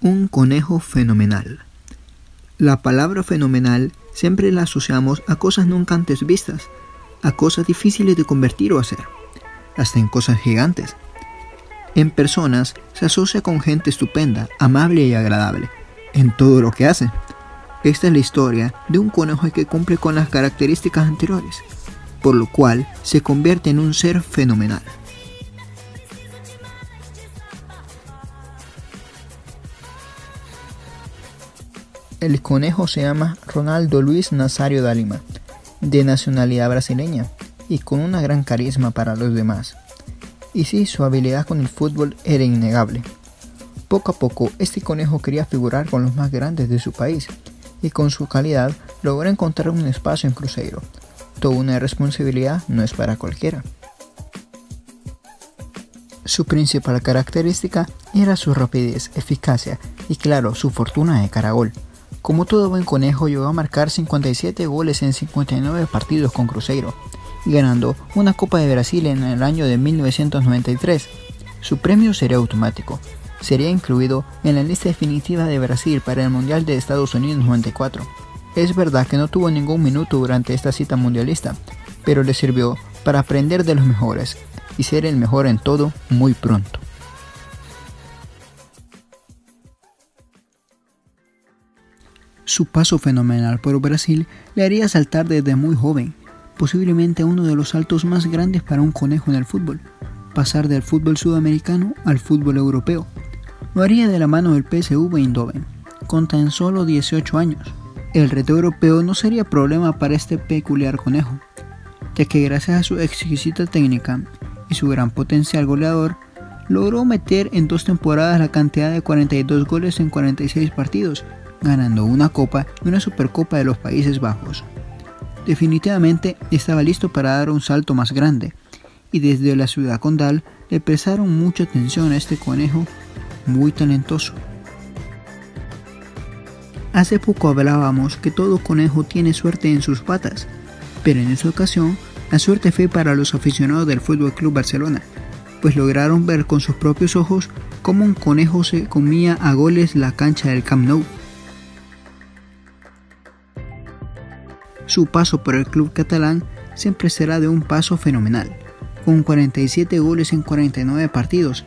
Un conejo fenomenal. La palabra fenomenal siempre la asociamos a cosas nunca antes vistas, a cosas difíciles de convertir o hacer, hasta en cosas gigantes. En personas se asocia con gente estupenda, amable y agradable, en todo lo que hace. Esta es la historia de un conejo que cumple con las características anteriores, por lo cual se convierte en un ser fenomenal. El conejo se llama Ronaldo Luis Nazario da Lima, de nacionalidad brasileña y con una gran carisma para los demás. Y sí, su habilidad con el fútbol era innegable. Poco a poco, este conejo quería figurar con los más grandes de su país y con su calidad logró encontrar un espacio en Cruzeiro. Toda una responsabilidad no es para cualquiera. Su principal característica era su rapidez, eficacia y claro, su fortuna de caragol. Como todo buen conejo, llegó a marcar 57 goles en 59 partidos con Cruzeiro, ganando una Copa de Brasil en el año de 1993. Su premio sería automático. Sería incluido en la lista definitiva de Brasil para el Mundial de Estados Unidos 94. Es verdad que no tuvo ningún minuto durante esta cita mundialista, pero le sirvió para aprender de los mejores y ser el mejor en todo muy pronto. Su paso fenomenal por Brasil le haría saltar desde muy joven, posiblemente uno de los saltos más grandes para un conejo en el fútbol, pasar del fútbol sudamericano al fútbol europeo. Lo haría de la mano del PSV Eindhoven, con tan solo 18 años. El reto europeo no sería problema para este peculiar conejo, ya que gracias a su exquisita técnica y su gran potencial goleador, logró meter en dos temporadas la cantidad de 42 goles en 46 partidos, ganando una Copa y una Supercopa de los Países Bajos. Definitivamente estaba listo para dar un salto más grande, y desde la ciudad condal le prestaron mucha atención a este conejo muy talentoso. Hace poco hablábamos que todo conejo tiene suerte en sus patas, pero en esta ocasión la suerte fue para los aficionados del Fútbol Club Barcelona, pues lograron ver con sus propios ojos cómo un conejo se comía a goles la cancha del Camp Nou. Su paso por el club catalán siempre será de un paso fenomenal, con 47 goles en 49 partidos.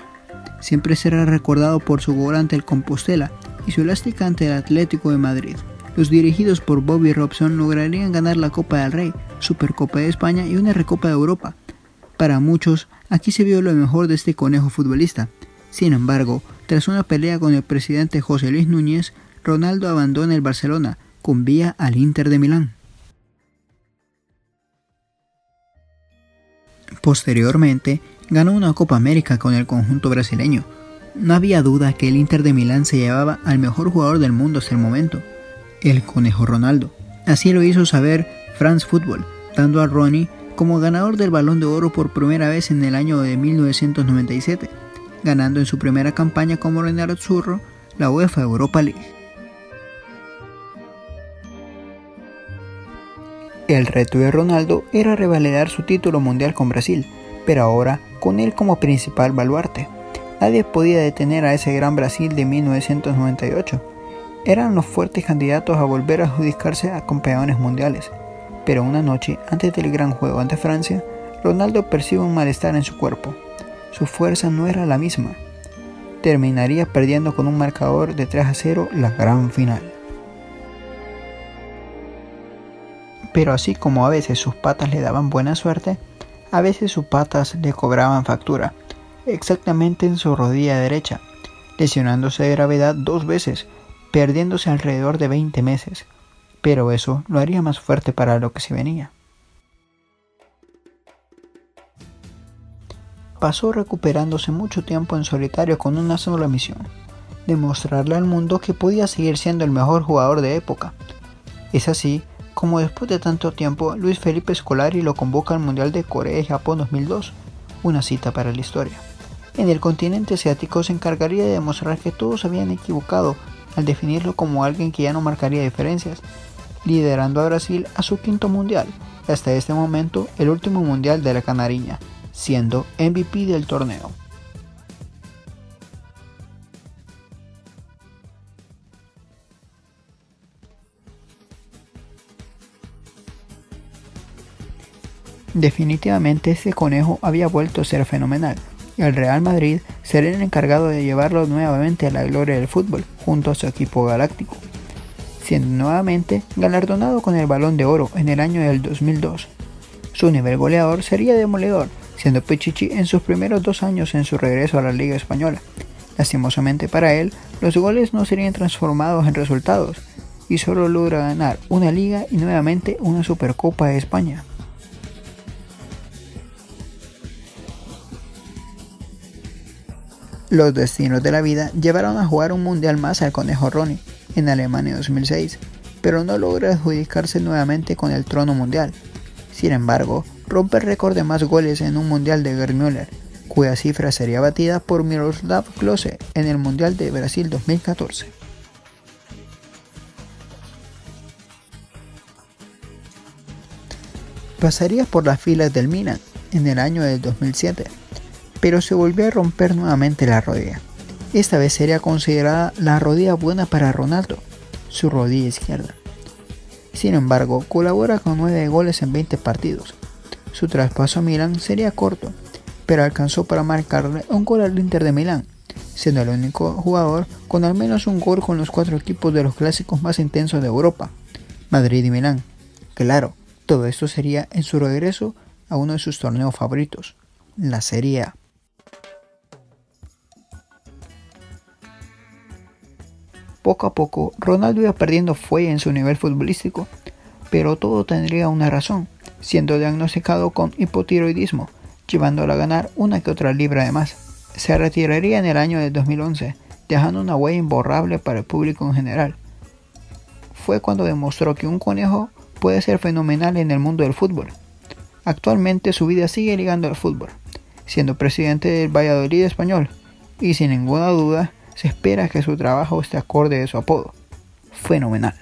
Siempre será recordado por su gol ante el Compostela y su elástica ante el Atlético de Madrid. Los dirigidos por Bobby Robson lograrían ganar la Copa del Rey, Supercopa de España y una Recopa de Europa. Para muchos, aquí se vio lo mejor de este conejo futbolista. Sin embargo, tras una pelea con el presidente José Luis Núñez, Ronaldo abandona el Barcelona, con vía al Inter de Milán. Posteriormente, ganó una Copa América con el conjunto brasileño. No había duda que el Inter de Milán se llevaba al mejor jugador del mundo hasta el momento, el Conejo Ronaldo. Así lo hizo saber France Football, dando a Ronnie como ganador del Balón de Oro por primera vez en el año de 1997, ganando en su primera campaña como Renard Zurro la UEFA Europa League. El reto de Ronaldo era revalidar su título mundial con Brasil, pero ahora con él como principal baluarte. Nadie podía detener a ese gran Brasil de 1998. Eran los fuertes candidatos a volver a adjudicarse a campeones mundiales. Pero una noche, antes del gran juego ante Francia, Ronaldo percibe un malestar en su cuerpo. Su fuerza no era la misma. Terminaría perdiendo con un marcador de 3 a 0 la gran final. Pero así como a veces sus patas le daban buena suerte, a veces sus patas le cobraban factura, exactamente en su rodilla derecha, lesionándose de gravedad dos veces, perdiéndose alrededor de 20 meses, pero eso lo haría más fuerte para lo que se venía. Pasó recuperándose mucho tiempo en solitario con una sola misión, demostrarle al mundo que podía seguir siendo el mejor jugador de época. Es así como después de tanto tiempo Luis Felipe Scolari lo convoca al Mundial de Corea y Japón 2002, una cita para la historia. En el continente asiático se encargaría de demostrar que todos habían equivocado al definirlo como alguien que ya no marcaría diferencias, liderando a Brasil a su quinto mundial, hasta este momento el último mundial de la Canariña, siendo MVP del torneo. Definitivamente ese conejo había vuelto a ser fenomenal y el Real Madrid sería el encargado de llevarlo nuevamente a la gloria del fútbol junto a su equipo galáctico, siendo nuevamente galardonado con el balón de oro en el año del 2002. Su nivel goleador sería demoledor, siendo Pichichi en sus primeros dos años en su regreso a la Liga Española. Lastimosamente para él, los goles no serían transformados en resultados y solo logra ganar una liga y nuevamente una Supercopa de España. Los destinos de la vida llevaron a jugar un mundial más al conejo Ronnie en Alemania 2006, pero no logra adjudicarse nuevamente con el trono mundial. Sin embargo, rompe el récord de más goles en un mundial de Gerd Müller, cuya cifra sería batida por Miroslav Klose en el Mundial de Brasil 2014. Pasaría por las filas del Milan en el año del 2007 pero se volvió a romper nuevamente la rodilla. Esta vez sería considerada la rodilla buena para Ronaldo, su rodilla izquierda. Sin embargo, colabora con 9 goles en 20 partidos. Su traspaso a Milán sería corto, pero alcanzó para marcarle un gol al Inter de Milán, siendo el único jugador con al menos un gol con los cuatro equipos de los clásicos más intensos de Europa, Madrid y Milán. Claro, todo esto sería en su regreso a uno de sus torneos favoritos, la Serie A. Poco a poco, Ronaldo iba perdiendo fuelle en su nivel futbolístico, pero todo tendría una razón, siendo diagnosticado con hipotiroidismo, llevándolo a ganar una que otra libra de más. Se retiraría en el año de 2011, dejando una huella imborrable para el público en general. Fue cuando demostró que un conejo puede ser fenomenal en el mundo del fútbol. Actualmente su vida sigue ligando al fútbol, siendo presidente del Valladolid español, y sin ninguna duda se espera que su trabajo esté acorde de su apodo. Fenomenal.